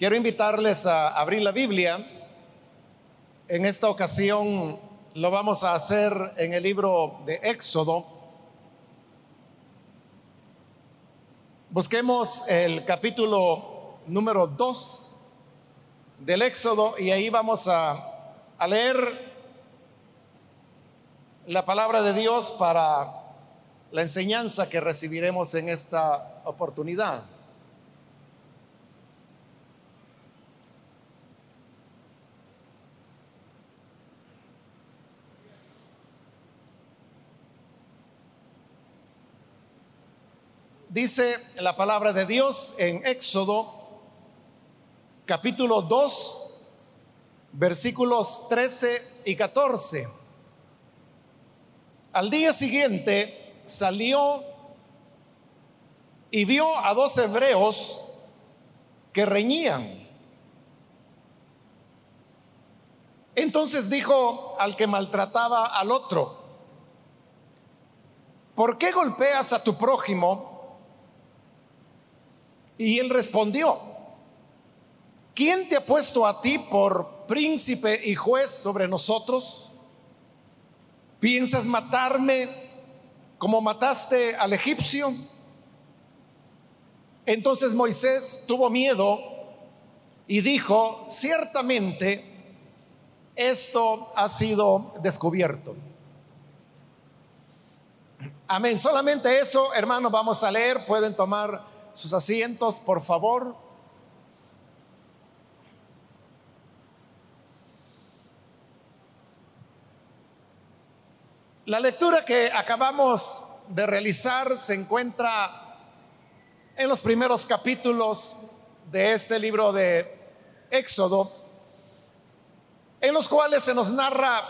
Quiero invitarles a abrir la Biblia. En esta ocasión lo vamos a hacer en el libro de Éxodo. Busquemos el capítulo número 2 del Éxodo y ahí vamos a, a leer la palabra de Dios para la enseñanza que recibiremos en esta oportunidad. Dice la palabra de Dios en Éxodo capítulo 2, versículos 13 y 14. Al día siguiente salió y vio a dos hebreos que reñían. Entonces dijo al que maltrataba al otro, ¿por qué golpeas a tu prójimo? Y él respondió, ¿quién te ha puesto a ti por príncipe y juez sobre nosotros? ¿Piensas matarme como mataste al egipcio? Entonces Moisés tuvo miedo y dijo, ciertamente esto ha sido descubierto. Amén. Solamente eso, hermanos, vamos a leer. Pueden tomar sus asientos, por favor. La lectura que acabamos de realizar se encuentra en los primeros capítulos de este libro de Éxodo, en los cuales se nos narra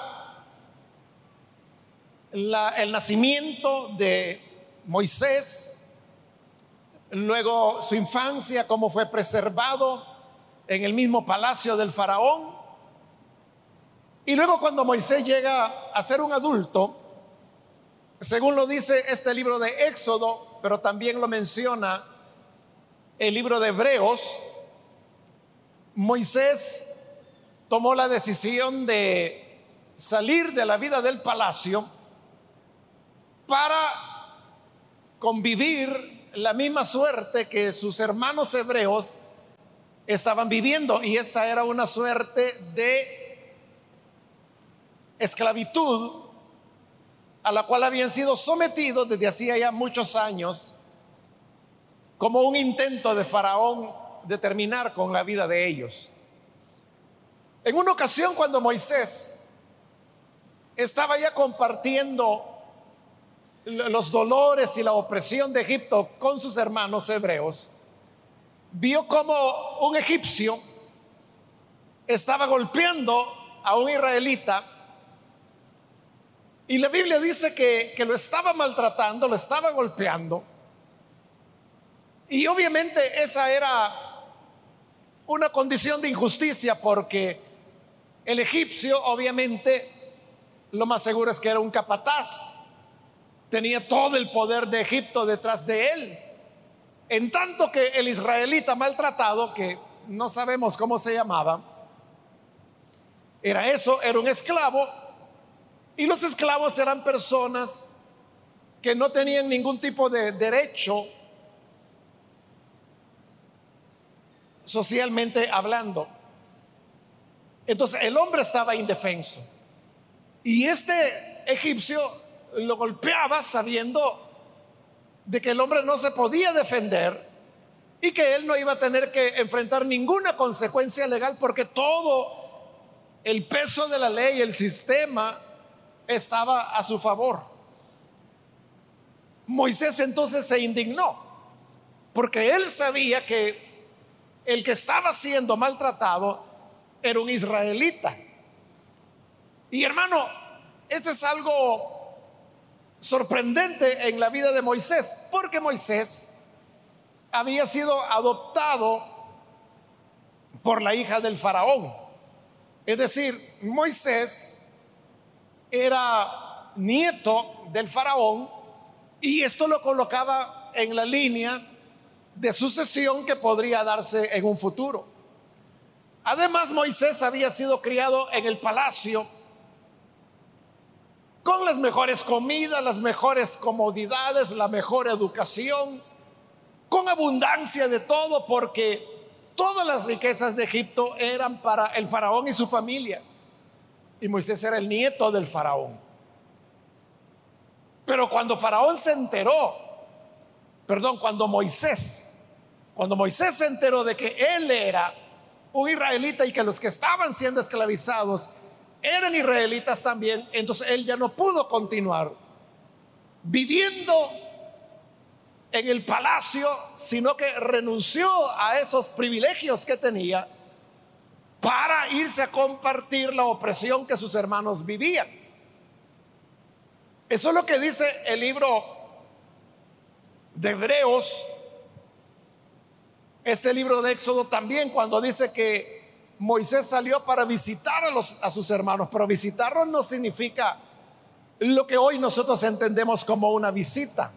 el nacimiento de Moisés, luego su infancia, cómo fue preservado en el mismo palacio del faraón. Y luego cuando Moisés llega a ser un adulto, según lo dice este libro de Éxodo, pero también lo menciona el libro de Hebreos, Moisés tomó la decisión de salir de la vida del palacio para convivir la misma suerte que sus hermanos hebreos estaban viviendo y esta era una suerte de esclavitud a la cual habían sido sometidos desde hacía ya muchos años como un intento de Faraón de terminar con la vida de ellos. En una ocasión cuando Moisés estaba ya compartiendo los dolores y la opresión de Egipto con sus hermanos hebreos, vio como un egipcio estaba golpeando a un israelita y la Biblia dice que, que lo estaba maltratando, lo estaba golpeando. Y obviamente esa era una condición de injusticia porque el egipcio obviamente lo más seguro es que era un capataz tenía todo el poder de Egipto detrás de él. En tanto que el israelita maltratado, que no sabemos cómo se llamaba, era eso, era un esclavo, y los esclavos eran personas que no tenían ningún tipo de derecho socialmente hablando. Entonces el hombre estaba indefenso. Y este egipcio lo golpeaba sabiendo de que el hombre no se podía defender y que él no iba a tener que enfrentar ninguna consecuencia legal porque todo el peso de la ley, el sistema, estaba a su favor. Moisés entonces se indignó porque él sabía que el que estaba siendo maltratado era un israelita. Y hermano, esto es algo sorprendente en la vida de Moisés, porque Moisés había sido adoptado por la hija del faraón. Es decir, Moisés era nieto del faraón y esto lo colocaba en la línea de sucesión que podría darse en un futuro. Además, Moisés había sido criado en el palacio con las mejores comidas, las mejores comodidades, la mejor educación, con abundancia de todo, porque todas las riquezas de Egipto eran para el faraón y su familia. Y Moisés era el nieto del faraón. Pero cuando faraón se enteró, perdón, cuando Moisés, cuando Moisés se enteró de que él era un israelita y que los que estaban siendo esclavizados eran israelitas también, entonces él ya no pudo continuar viviendo en el palacio, sino que renunció a esos privilegios que tenía para irse a compartir la opresión que sus hermanos vivían. Eso es lo que dice el libro de Hebreos, este libro de Éxodo también, cuando dice que Moisés salió para visitar a, sus hermanos, pero visitarlos no significa lo que hoy nosotros entendemos como una visita,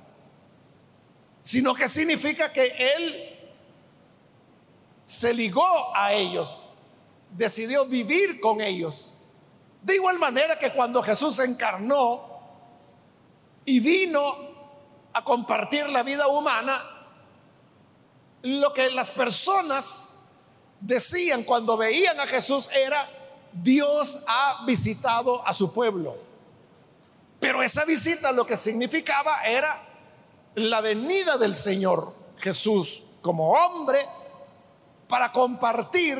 sino que significa que él se ligó a ellos, decidió vivir con ellos. De igual manera que cuando Jesús encarnó y vino a compartir la vida humana, lo que las personas decían cuando veían a Jesús era, Dios ha visitado a su pueblo. Pero esa visita lo que significaba era la venida del Señor Jesús como hombre para compartir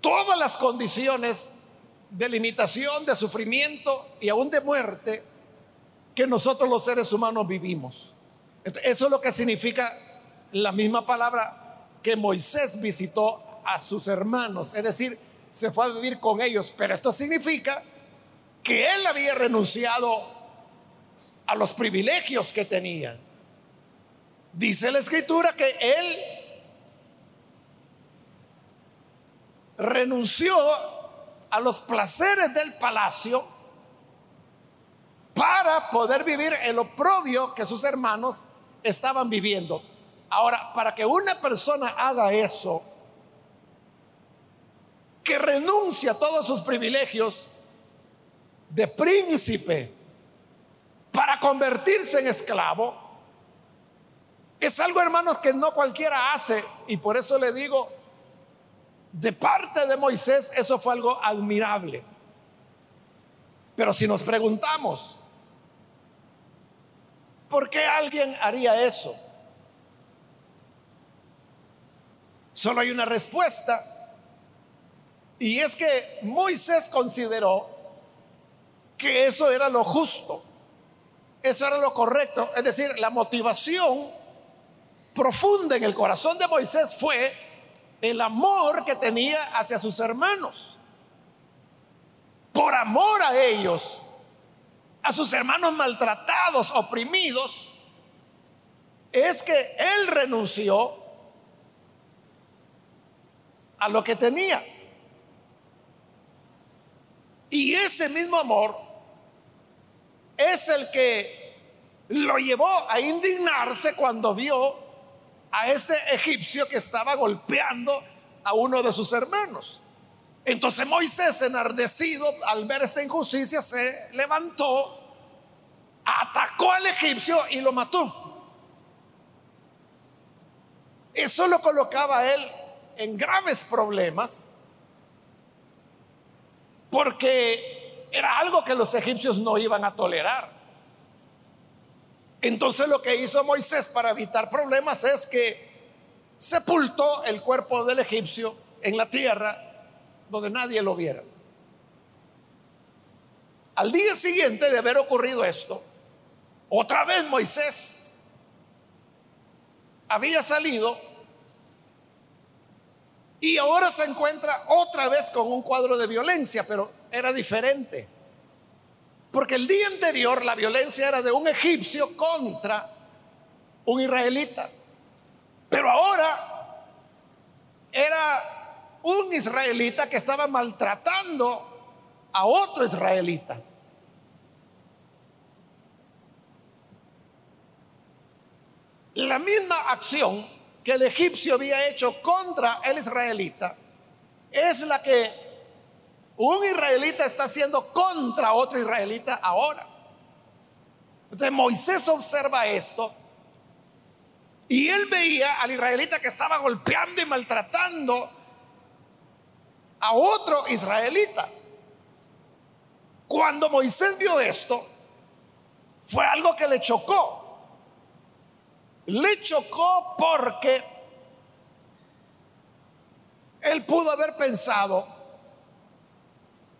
todas las condiciones de limitación, de sufrimiento y aún de muerte que nosotros los seres humanos vivimos. Eso es lo que significa la misma palabra que Moisés visitó a sus hermanos, es decir, se fue a vivir con ellos, pero esto significa que él había renunciado a los privilegios que tenía. Dice la escritura que él renunció a los placeres del palacio para poder vivir el oprobio que sus hermanos estaban viviendo. Ahora, para que una persona haga eso, que renuncia a todos sus privilegios de príncipe para convertirse en esclavo, es algo, hermanos, que no cualquiera hace. Y por eso le digo, de parte de Moisés, eso fue algo admirable. Pero si nos preguntamos, ¿por qué alguien haría eso? Solo hay una respuesta. Y es que Moisés consideró que eso era lo justo, eso era lo correcto. Es decir, la motivación profunda en el corazón de Moisés fue el amor que tenía hacia sus hermanos. Por amor a ellos, a sus hermanos maltratados, oprimidos, es que él renunció a lo que tenía. Y ese mismo amor es el que lo llevó a indignarse cuando vio a este egipcio que estaba golpeando a uno de sus hermanos. Entonces Moisés, enardecido al ver esta injusticia, se levantó, atacó al egipcio y lo mató. Eso lo colocaba él en graves problemas porque era algo que los egipcios no iban a tolerar. Entonces lo que hizo Moisés para evitar problemas es que sepultó el cuerpo del egipcio en la tierra donde nadie lo viera. Al día siguiente de haber ocurrido esto, otra vez Moisés había salido y ahora se encuentra otra vez con un cuadro de violencia, pero era diferente. Porque el día anterior la violencia era de un egipcio contra un israelita. Pero ahora era un israelita que estaba maltratando a otro israelita. La misma acción que el egipcio había hecho contra el israelita es la que un israelita está haciendo contra otro israelita ahora. Entonces Moisés observa esto y él veía al israelita que estaba golpeando y maltratando a otro israelita. Cuando Moisés vio esto, fue algo que le chocó. Le chocó porque él pudo haber pensado,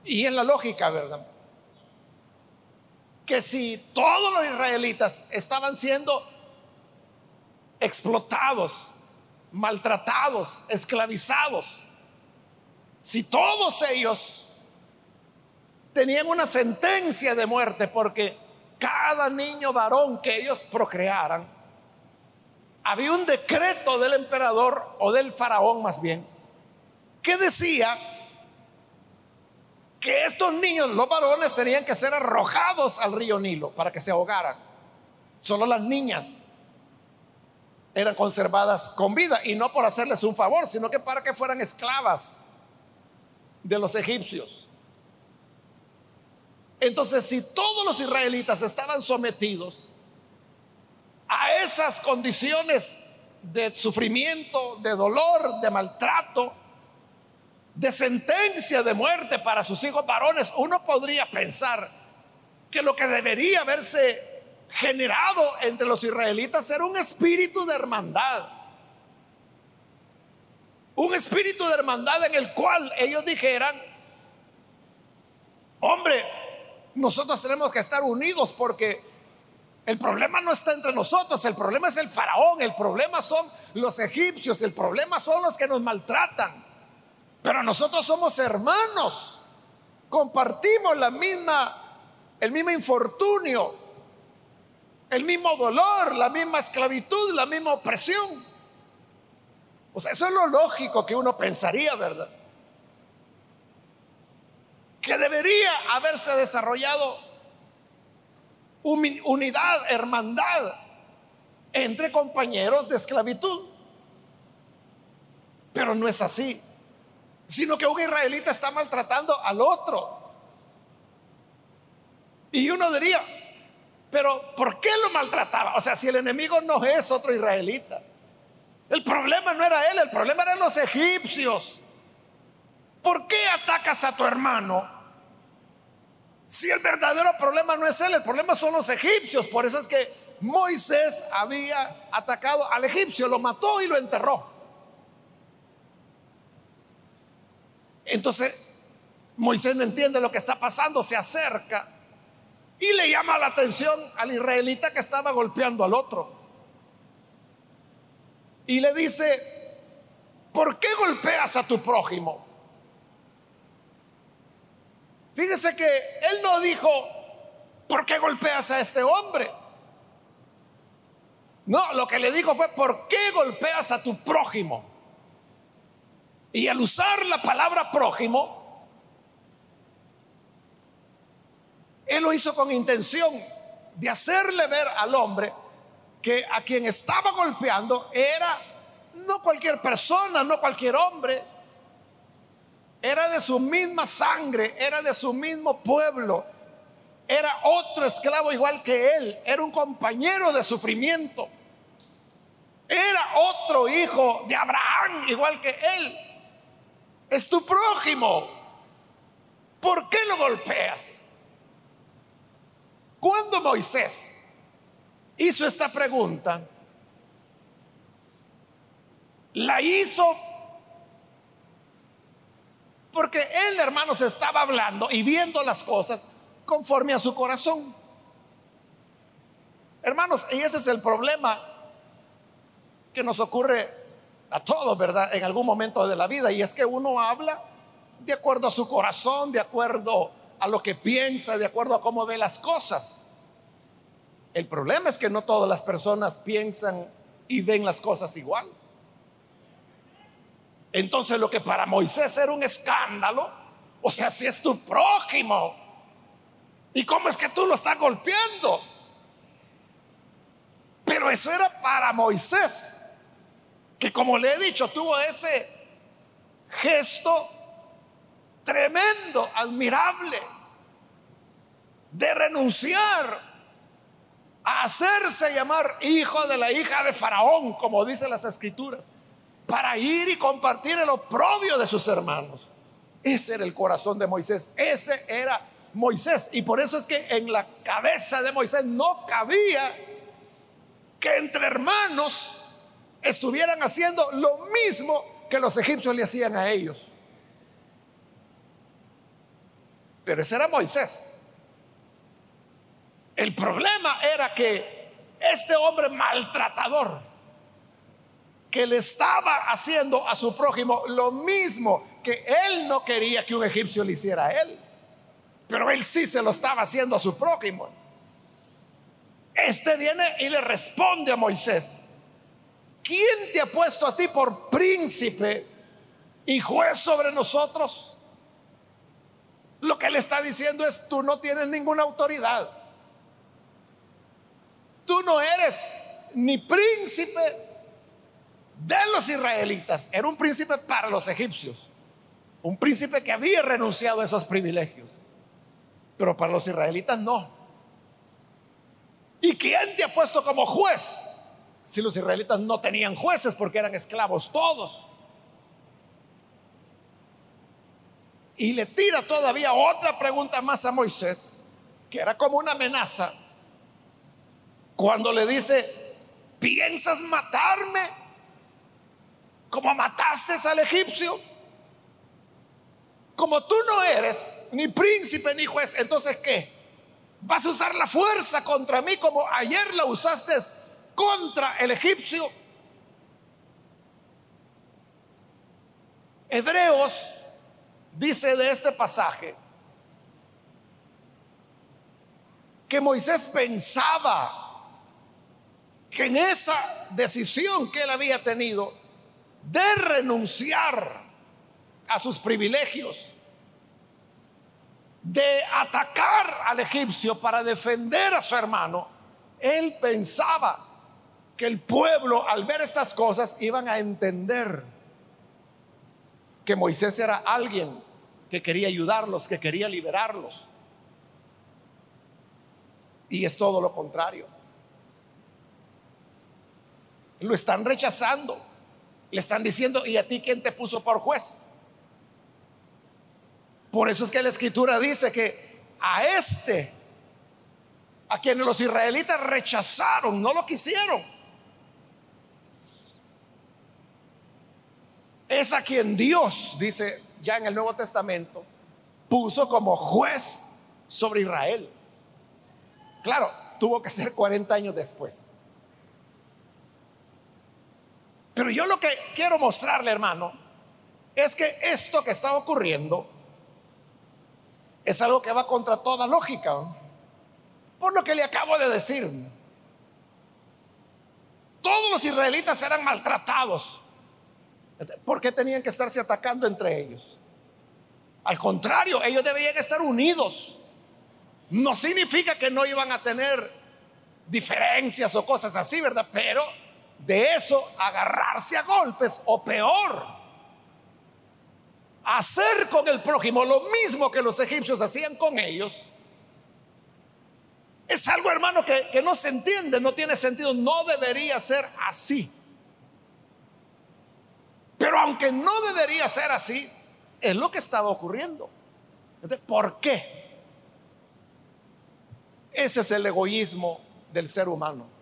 y en la lógica, ¿verdad? Que si todos los israelitas estaban siendo explotados, maltratados, esclavizados, si todos ellos tenían una sentencia de muerte porque cada niño varón que ellos procrearan, había un decreto del emperador o del faraón más bien, que decía que estos niños, los varones, tenían que ser arrojados al río Nilo para que se ahogaran. Solo las niñas eran conservadas con vida y no por hacerles un favor, sino que para que fueran esclavas de los egipcios. Entonces, si todos los israelitas estaban sometidos a esas condiciones de sufrimiento, de dolor, de maltrato, de sentencia de muerte para sus hijos varones, uno podría pensar que lo que debería haberse generado entre los israelitas era un espíritu de hermandad. Un espíritu de hermandad en el cual ellos dijeran, hombre, nosotros tenemos que estar unidos porque el problema no está entre nosotros, el problema es el faraón, el problema son los egipcios, el problema son los que nos maltratan. Pero nosotros somos hermanos, compartimos la misma, el mismo infortunio, el mismo dolor, la misma esclavitud, la misma opresión. O sea, eso es lo lógico que uno pensaría, ¿verdad? Que debería haberse desarrollado unidad, hermandad entre compañeros de esclavitud. Pero no es así, sino que un israelita está maltratando al otro. Y uno diría, pero ¿por qué lo maltrataba? O sea, si el enemigo no es otro israelita. El problema no era él, el problema eran los egipcios. ¿Por qué atacas a tu hermano? Si el verdadero problema no es él, el problema son los egipcios. Por eso es que Moisés había atacado al egipcio, lo mató y lo enterró. Entonces, Moisés no entiende lo que está pasando, se acerca y le llama la atención al israelita que estaba golpeando al otro y le dice, ¿por qué golpeas a tu prójimo? Fíjese que él no dijo, ¿por qué golpeas a este hombre? No, lo que le dijo fue, ¿por qué golpeas a tu prójimo? Y al usar la palabra prójimo, él lo hizo con intención de hacerle ver al hombre que a quien estaba golpeando era no cualquier persona, no cualquier hombre, era de su misma sangre, era de su mismo pueblo, era otro esclavo igual que él, era un compañero de sufrimiento, era otro hijo de Abraham igual que él, es tu prójimo, ¿por qué lo golpeas? Cuando Moisés hizo esta pregunta, la hizo porque él, hermanos, estaba hablando y viendo las cosas conforme a su corazón. Hermanos, y ese es el problema que nos ocurre a todos, ¿verdad? En algún momento de la vida. Y es que uno habla de acuerdo a su corazón, de acuerdo a lo que piensa, de acuerdo a cómo ve las cosas. El problema es que no todas las personas piensan y ven las cosas igual. Entonces lo que para Moisés era un escándalo, o sea, si es tu prójimo, ¿y cómo es que tú lo estás golpeando? Pero eso era para Moisés. que como le he dicho, tuvo ese gesto tremendo, admirable, de renunciar a hacerse llamar hijo de la hija de Faraón, como dicen las escrituras, para ir y compartir el oprobio de sus hermanos. Ese era el corazón de Moisés, ese era Moisés. Y por eso es que en la cabeza de Moisés no cabía que entre hermanos estuvieran haciendo lo mismo que los egipcios le hacían a ellos. Pero ese era Moisés. El problema era que este hombre maltratador, que le estaba haciendo a su prójimo lo mismo que él no quería que un egipcio le hiciera a él, pero él sí se lo estaba haciendo a su prójimo. Este viene y le responde a Moisés, ¿quién te ha puesto a ti por príncipe y juez sobre nosotros? Lo que le está diciendo es, tú no tienes ninguna autoridad. Tú no eres ni príncipe de los israelitas, era un príncipe para los egipcios, un príncipe que había renunciado a esos privilegios, pero para los israelitas no. ¿Y quién te ha puesto como juez? Si los israelitas no tenían jueces porque eran esclavos todos. Y le tira todavía otra pregunta más a Moisés, que era como una amenaza cuando le dice, ¿piensas matarme como mataste al egipcio? Como tú no eres ni príncipe ni juez, entonces ¿qué? ¿Vas a usar la fuerza contra mí como ayer la usaste contra el egipcio? Hebreos dice de este pasaje que Moisés pensaba que en esa decisión que él había tenido de renunciar a sus privilegios, de atacar al egipcio para defender a su hermano, él pensaba que el pueblo al ver estas cosas iban a entender que Moisés era alguien que quería ayudarlos, que quería liberarlos. Y es todo lo contrario. Lo están rechazando. Le están diciendo, ¿y a ti quién te puso por juez? Por eso es que la escritura dice que a este, a quienes los israelitas rechazaron, no lo quisieron, es a quien Dios, dice ya en el Nuevo Testamento, puso como juez sobre Israel. Claro, tuvo que ser 40 años después. Pero yo lo que quiero mostrarle, hermano, es que esto que está ocurriendo es algo que va contra toda lógica. Por lo que le acabo de decir. Todos los israelitas eran maltratados. ¿Por qué tenían que estarse atacando entre ellos? Al contrario, ellos deberían estar unidos. No significa que no iban a tener diferencias o cosas así, ¿verdad? Pero de eso agarrarse a golpes o peor, hacer con el prójimo lo mismo que los egipcios hacían con ellos, es algo hermano que, que no se entiende, no tiene sentido, no debería ser así. Pero aunque no debería ser así, es lo que estaba ocurriendo. ¿Por qué? Ese es el egoísmo del ser humano.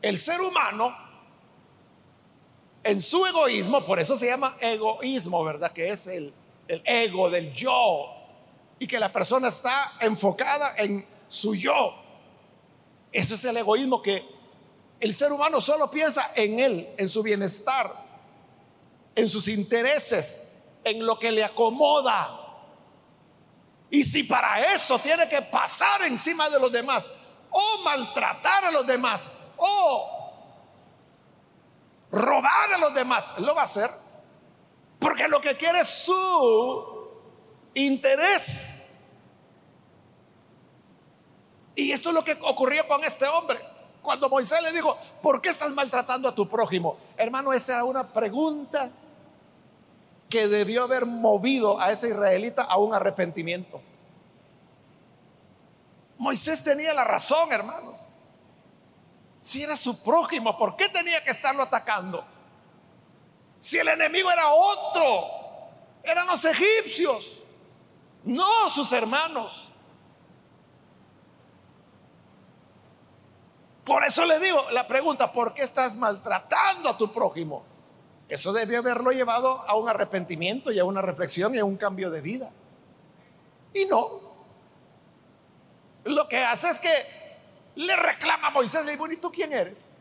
El ser humano, en su egoísmo, por eso se llama egoísmo, ¿verdad? Que es el, el ego del yo. Y que la persona está enfocada en su yo. Eso es el egoísmo que el ser humano solo piensa en él, en su bienestar, en sus intereses, en lo que le acomoda. Y si para eso tiene que pasar encima de los demás o maltratar a los demás o robar a los demás, lo va a hacer porque lo que quiere es su interés. Y esto es lo que ocurrió con este hombre. Cuando Moisés le dijo, ¿por qué estás maltratando a tu prójimo? Hermano, esa era una pregunta que debió haber movido a ese israelita a un arrepentimiento. Moisés tenía la razón, hermanos. Si era su prójimo, ¿por qué tenía que estarlo atacando? Si el enemigo era otro, eran los egipcios, no sus hermanos. Por eso le digo la pregunta, ¿por qué estás maltratando a tu prójimo? Eso debió haberlo llevado a un arrepentimiento y a una reflexión y a un cambio de vida. Y no. Lo que hace es que le reclama a Moisés, le dice, ¿y tú quién eres?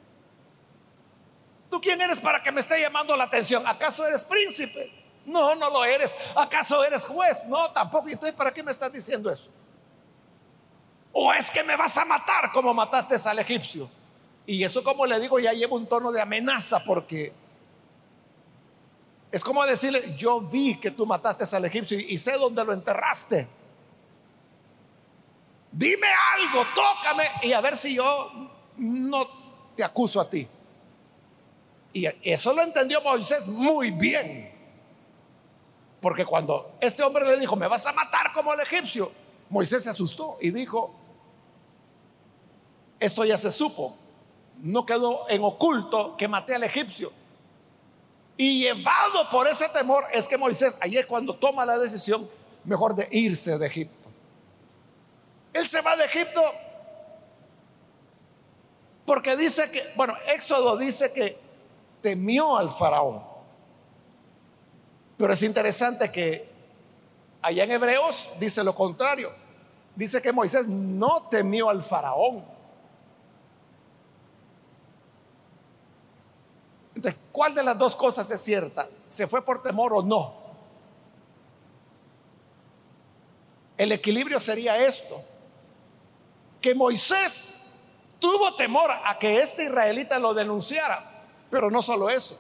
¿Tú quién eres para que me esté llamando la atención? ¿Acaso eres príncipe? No, no lo eres. ¿Acaso eres juez? No, tampoco. ¿Y entonces para qué me estás diciendo eso? ¿O es que me vas a matar como mataste al egipcio? Y eso como le digo ya lleva un tono de amenaza porque es como decirle, yo vi que tú mataste al egipcio y sé dónde lo enterraste. Dime algo, tócame y a ver si yo no te acuso a ti. Y eso lo entendió Moisés muy bien. Porque cuando este hombre le dijo, me vas a matar como el egipcio, Moisés se asustó y dijo, esto ya se supo, no quedó en oculto que maté al egipcio. Y llevado por ese temor es que Moisés, ahí es cuando toma la decisión mejor de irse de Egipto. Él se va de Egipto porque dice que, bueno, Éxodo dice que temió al faraón. Pero es interesante que allá en Hebreos dice lo contrario. Dice que Moisés no temió al faraón. Entonces, ¿cuál de las dos cosas es cierta? ¿Se fue por temor o no? El equilibrio sería esto, que Moisés tuvo temor a que este israelita lo denunciara, pero no solo eso,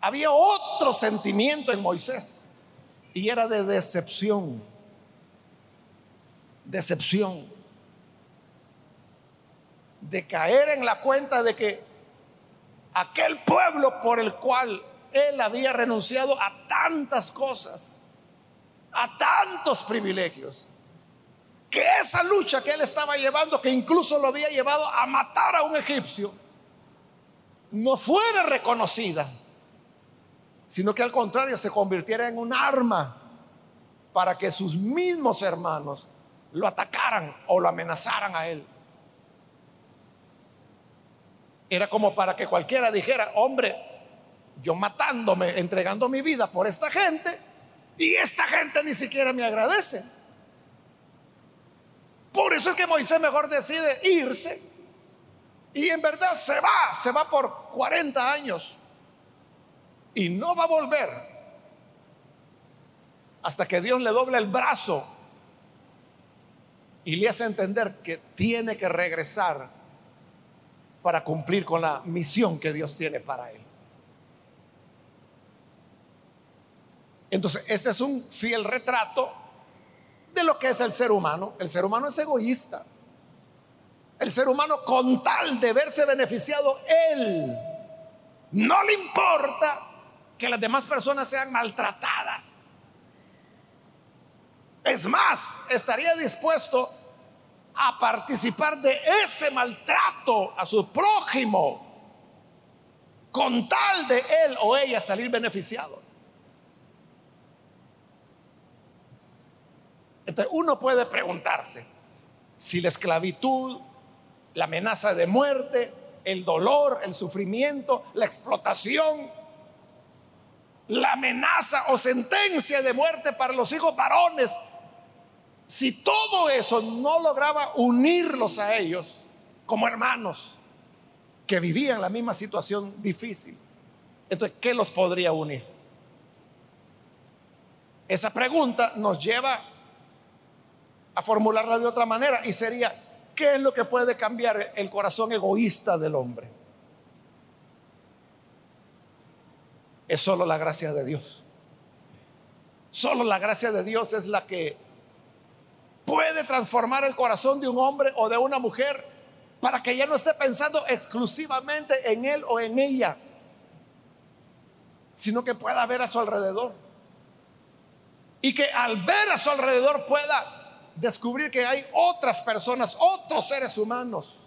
había otro sentimiento en Moisés. Y era de decepción, decepción, de caer en la cuenta de que aquel pueblo por el cual él había renunciado a tantas cosas, a tantos privilegios, que esa lucha que él estaba llevando, que incluso lo había llevado a matar a un egipcio, no fuera reconocida, sino que al contrario se convirtiera en un arma para que sus mismos hermanos lo atacaran o lo amenazaran a él. Era como para que cualquiera dijera, hombre, yo matándome, entregando mi vida por esta gente, y esta gente ni siquiera me agradece. Por eso es que Moisés mejor decide irse. Y en verdad se va, se va por 40 años. Y no va a volver hasta que Dios le doble el brazo y le hace entender que tiene que regresar para cumplir con la misión que Dios tiene para él. Entonces, este es un fiel retrato de lo que es el ser humano. El ser humano es egoísta. El ser humano con tal de verse beneficiado, él no le importa que las demás personas sean maltratadas. Es más, estaría dispuesto a participar de ese maltrato a su prójimo con tal de él o ella salir beneficiado. Entonces uno puede preguntarse si la esclavitud, la amenaza de muerte, el dolor, el sufrimiento, la explotación, la amenaza o sentencia de muerte para los hijos varones si todo eso no lograba unirlos a ellos como hermanos que vivían la misma situación difícil, entonces, ¿qué los podría unir? Esa pregunta nos lleva a formularla de otra manera y sería, ¿qué es lo que puede cambiar el corazón egoísta del hombre? Es solo la gracia de Dios. Solo la gracia de Dios es la que puede transformar el corazón de un hombre o de una mujer para que ella no esté pensando exclusivamente en él o en ella, sino que pueda ver a su alrededor. Y que al ver a su alrededor pueda descubrir que hay otras personas, otros seres humanos,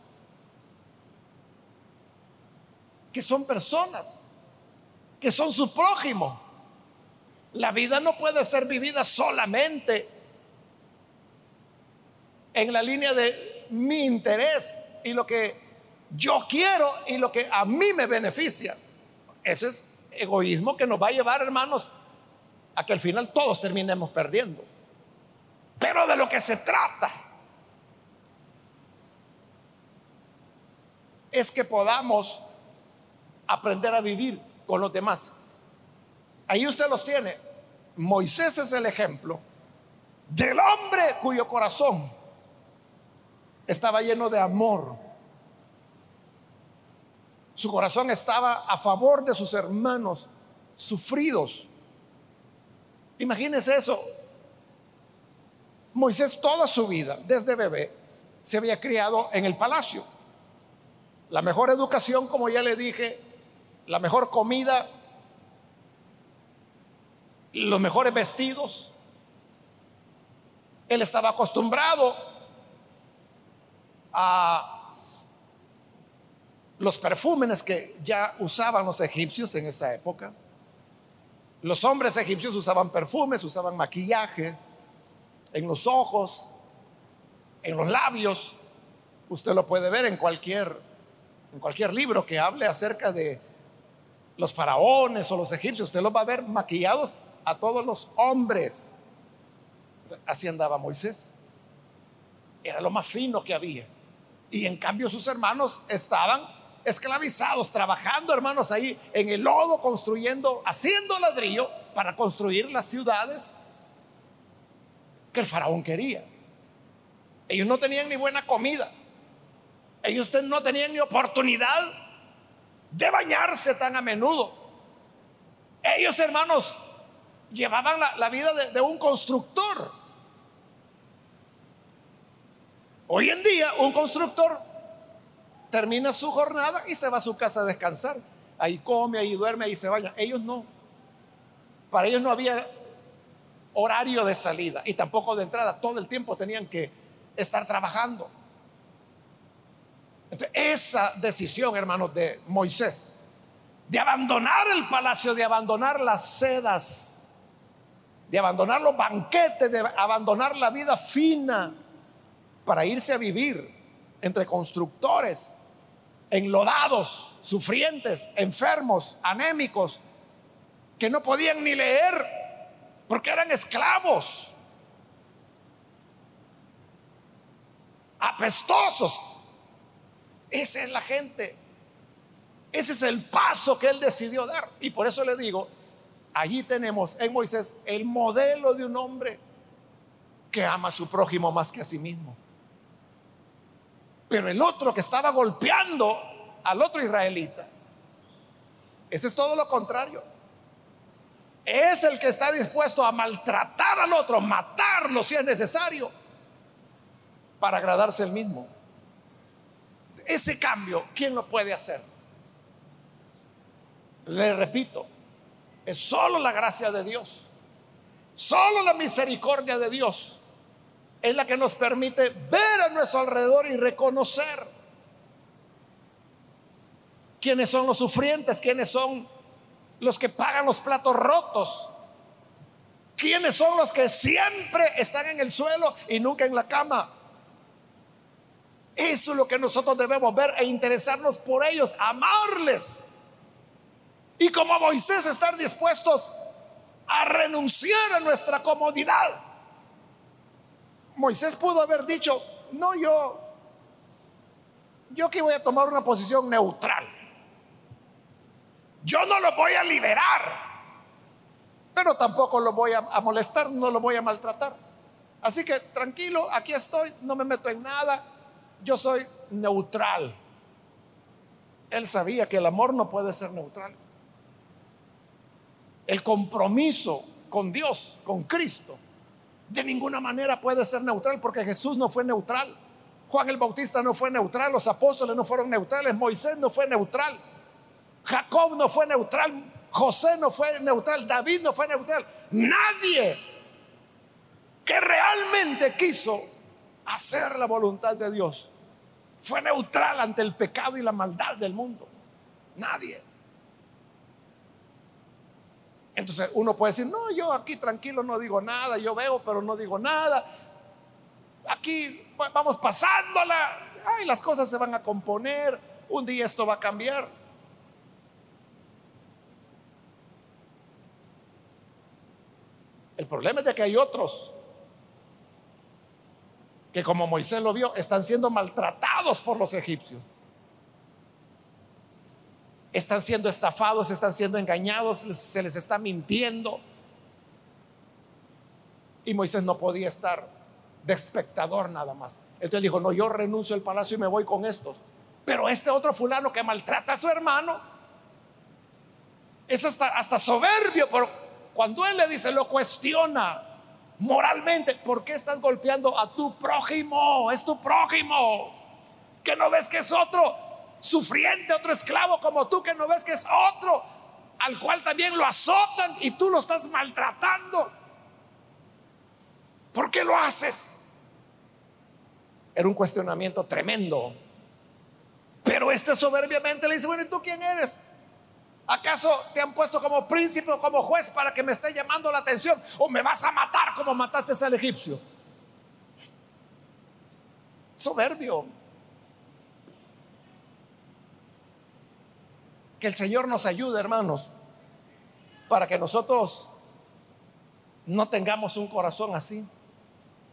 que son personas, que son su prójimo. La vida no puede ser vivida solamente en la línea de mi interés y lo que yo quiero y lo que a mí me beneficia. Eso es egoísmo que nos va a llevar, hermanos, a que al final todos terminemos perdiendo. Pero de lo que se trata es que podamos aprender a vivir con los demás. Ahí usted los tiene. Moisés es el ejemplo del hombre cuyo corazón estaba lleno de amor. Su corazón estaba a favor de sus hermanos sufridos. Imagínese eso. Moisés toda su vida, desde bebé, se había criado en el palacio. La mejor educación, como ya le dije, la mejor comida, los mejores vestidos. Él estaba acostumbrado a los perfumes que ya usaban los egipcios en esa época. Los hombres egipcios usaban perfumes, usaban maquillaje en los ojos, en los labios. Usted lo puede ver en cualquier, en cualquier libro que hable acerca de los faraones o los egipcios. Usted los va a ver maquillados a todos los hombres. Así andaba Moisés. Era lo más fino que había. Y en cambio sus hermanos estaban esclavizados, trabajando hermanos ahí en el lodo, construyendo, haciendo ladrillo para construir las ciudades el faraón quería. Ellos no tenían ni buena comida. Ellos no tenían ni oportunidad de bañarse tan a menudo. Ellos, hermanos, llevaban la, vida de un constructor. Hoy en día un constructor termina su jornada y se va a su casa a descansar. Ahí come, ahí duerme, ahí se vaya. Ellos no. Para ellos no había horario de salida y tampoco de entrada. Todo el tiempo tenían que estar trabajando. Entonces, esa decisión, hermanos, de Moisés, de abandonar el palacio, de abandonar las sedas, de abandonar los banquetes, de abandonar la vida fina, para irse a vivir entre constructores, enlodados, sufrientes, enfermos, anémicos, que no podían ni leer porque eran esclavos, apestosos. Esa es la gente. Ese es el paso que él decidió dar. Y por eso le digo, allí tenemos en Moisés el modelo de un hombre que ama a su prójimo más que a sí mismo. Pero el otro que estaba golpeando al otro israelita, ese es todo lo contrario. Es el que está dispuesto a maltratar al otro, matarlo si es necesario, para agradarse el mismo. Ese cambio, ¿quién lo puede hacer? Le repito, es solo la gracia de Dios, solo la misericordia de Dios es la que nos permite ver a nuestro alrededor y reconocer quiénes son los sufrientes, quiénes son los que pagan los platos rotos, quiénes son los que siempre están en el suelo y nunca en la cama. Eso es lo que nosotros debemos ver e interesarnos por ellos, amarles. Y como Moisés estar dispuestos a renunciar a nuestra comodidad Moisés pudo haber dicho, no, yo, yo que voy a tomar una posición neutral. Yo no lo voy a liberar, pero tampoco lo voy a, molestar, no lo voy a maltratar. Así que tranquilo, aquí estoy, no me meto en nada, yo soy neutral. Él sabía que el amor no puede ser neutral. El compromiso con Dios, con Cristo, de ninguna manera puede ser neutral porque Jesús no fue neutral. Juan el Bautista no fue neutral, los apóstoles no fueron neutrales, Moisés no fue neutral, Jacob no fue neutral, José no fue neutral, David no fue neutral. Nadie que realmente quiso hacer la voluntad de Dios fue neutral ante el pecado y la maldad del mundo. Nadie. Entonces uno puede decir, no, yo aquí tranquilo no digo nada, yo veo pero no digo nada. Aquí vamos pasándola, ay, las cosas se van a componer, un día esto va a cambiar. El problema es de que hay otros que como Moisés lo vio, están siendo maltratados por los egipcios. Están siendo estafados, están siendo engañados, se les está mintiendo. Y Moisés no podía estar de espectador nada más. Entonces dijo, no, yo renuncio al palacio y me voy con estos. Pero este otro fulano que maltrata a su hermano es hasta, soberbio, pero cuando Él le dice, lo cuestiona moralmente, ¿por qué estás golpeando a tu prójimo? Es tu prójimo. Que no ves que es otro sufriente, otro esclavo como tú, que no ves que es otro al cual también lo azotan y tú lo estás maltratando. ¿Por qué lo haces? Era un cuestionamiento tremendo. Pero este soberbiamente le dice, bueno, ¿y tú quién eres? ¿Acaso te han puesto como príncipe o como juez para que me esté llamando la atención? ¿O me vas a matar como mataste al egipcio? Soberbio. Que el Señor nos ayude, hermanos, para que nosotros no tengamos un corazón así,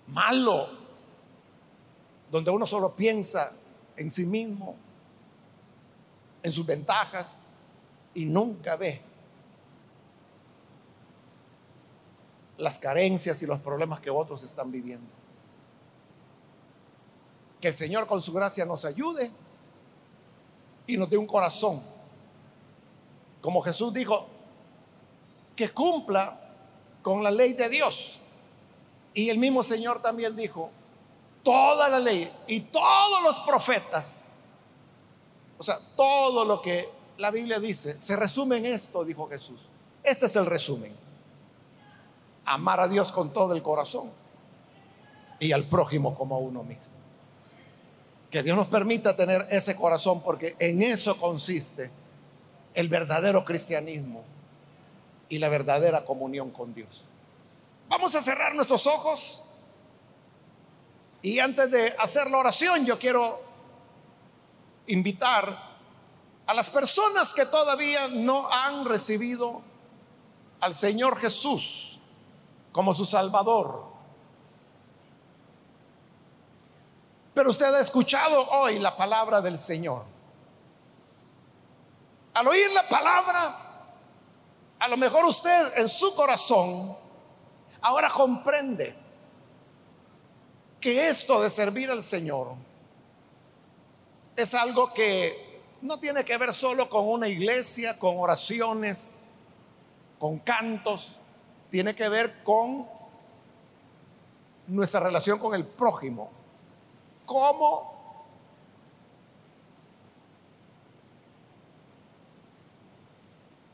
malo, donde uno solo piensa en sí mismo, en sus ventajas y nunca ve las carencias y los problemas que otros están viviendo. Que el Señor con su gracia nos ayude y nos dé un corazón. Como Jesús dijo, que cumpla con la ley de Dios. Y el mismo Señor también dijo, toda la ley y todos los profetas, o sea, todo lo que la Biblia dice, se resume en esto, dijo Jesús. Este es el resumen. Amar a Dios con todo el corazón y al prójimo como a uno mismo. Que Dios nos permita tener ese corazón porque en eso consiste el verdadero cristianismo y la verdadera comunión con Dios. Vamos a cerrar nuestros ojos y antes de hacer la oración yo quiero invitar a las personas que todavía no han recibido al Señor Jesús como su Salvador. Pero usted ha escuchado hoy la palabra del Señor. Al oír la palabra, a lo mejor usted en su corazón ahora comprende que esto de servir al Señor es algo que no tiene que ver solo con una iglesia, con oraciones, con cantos, tiene que ver con nuestra relación con el prójimo. ¿Cómo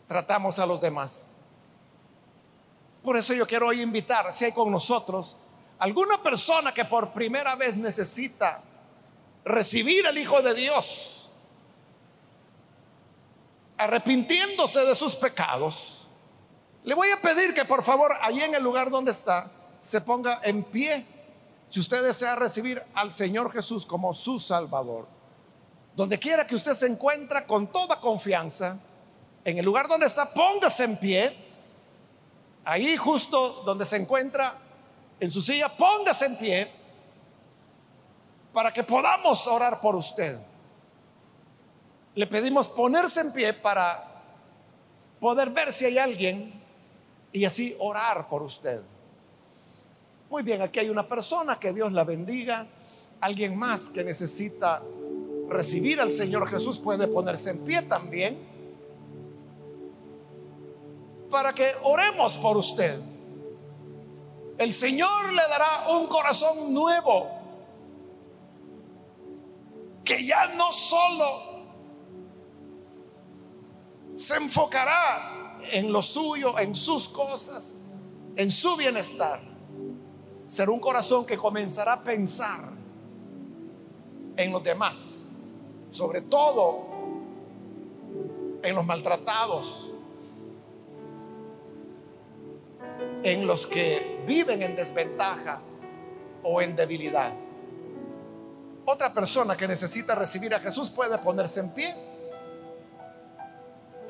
tratamos a los demás? Por eso yo quiero hoy invitar, si hay con nosotros alguna persona que por primera vez necesita recibir el Hijo de Dios, arrepintiéndose de sus pecados, le voy a pedir que por favor allí en el lugar donde está se ponga en pie si usted desea recibir al Señor Jesús como su Salvador. Donde quiera que usted se encuentre con toda confianza, en el lugar donde está, póngase en pie. Ahí justo donde se encuentra en su silla, póngase en pie para que podamos orar por usted le pedimos ponerse en pie para poder ver si hay alguien y así orar por usted. Muy bien, aquí hay una persona, que Dios la bendiga. Alguien más que necesita recibir al Señor Jesús puede ponerse en pie también para que oremos por usted. El Señor le dará un corazón nuevo que ya no solo se enfocará en lo suyo, en sus cosas, en su bienestar. Será un corazón que comenzará a pensar en los demás, sobre todo en los maltratados, en los que viven en desventaja o en debilidad. Otra persona que necesita recibir a Jesús puede ponerse en pie.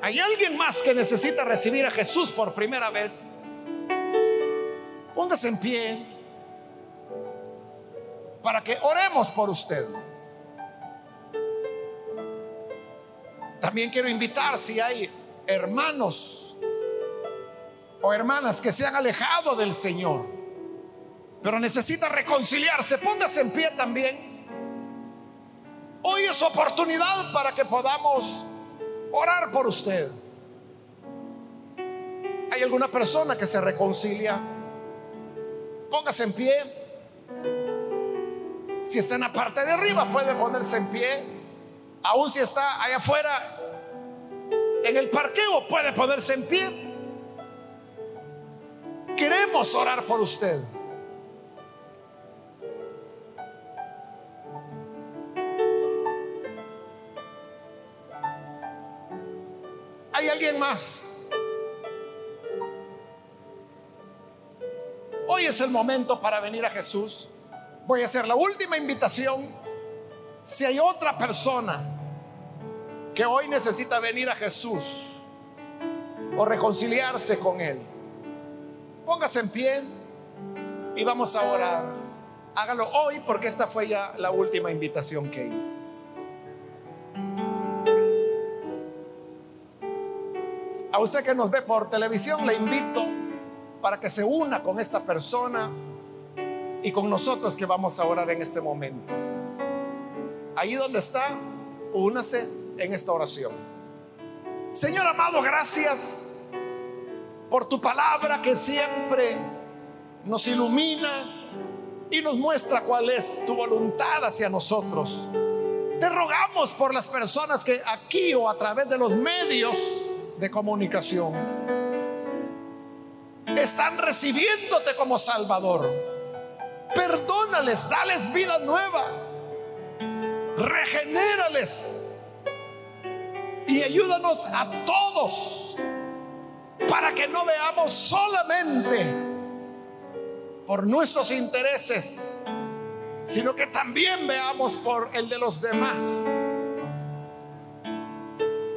¿Hay alguien más que necesita recibir a Jesús por primera vez? Póngase en pie para que oremos por usted. También quiero invitar si hay hermanos o hermanas que se han alejado del Señor, pero necesita reconciliarse, póngase en pie también. Hoy es oportunidad para que podamos orar por usted. ¿Hay alguna persona que se reconcilia? Póngase en pie. Si está en la parte de arriba, puede ponerse en pie. Aún si está allá afuera, en el parqueo, puede ponerse en pie. Queremos orar por usted. ¿Hay alguien más? Hoy es el momento para venir a Jesús. Voy a hacer la última invitación. Si hay otra persona que hoy necesita venir a Jesús o reconciliarse con Él, póngase en pie y vamos a orar. Hágalo hoy porque esta fue ya la última invitación que hice. A usted que nos ve por televisión, le invito para que se una con esta persona y con nosotros que vamos a orar en este momento. Ahí donde está, únase en esta oración. Señor amado, gracias por tu palabra que siempre nos ilumina y nos muestra cuál es tu voluntad hacia nosotros. Te rogamos por las personas que aquí o a través de los medios de comunicación están recibiéndote como Salvador. Perdónales, dales vida nueva, regenérales y ayúdanos a todos para que no veamos solamente por nuestros intereses, sino que también veamos por el de los demás.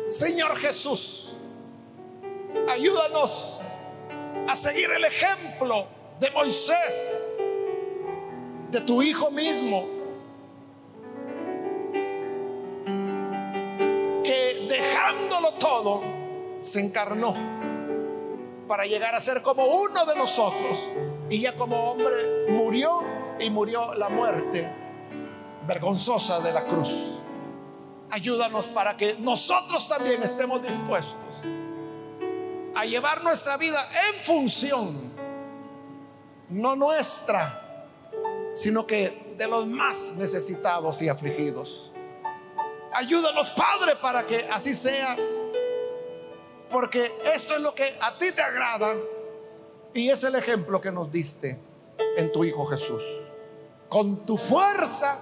Señor Jesús, ayúdanos a seguir el ejemplo de Moisés, de tu Hijo mismo, que dejándolo todo, se encarnó para llegar a ser como uno de nosotros. Y ya como hombre murió y murió la muerte vergonzosa de la cruz. Ayúdanos para que nosotros también estemos dispuestos a llevar nuestra vida en función, no nuestra, sino que de los más necesitados y afligidos. Ayúdanos, Padre, para que así sea, porque esto es lo que a ti te agrada y es el ejemplo que nos diste en tu Hijo Jesús. Con tu fuerza,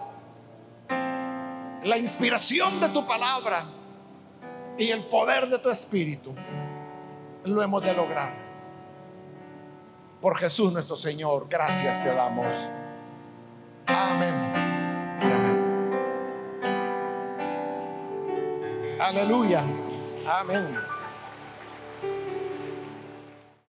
la inspiración de tu palabra y el poder de tu espíritu lo hemos de lograr. Por Jesús nuestro Señor, gracias te damos. Amén. Aleluya. Amén.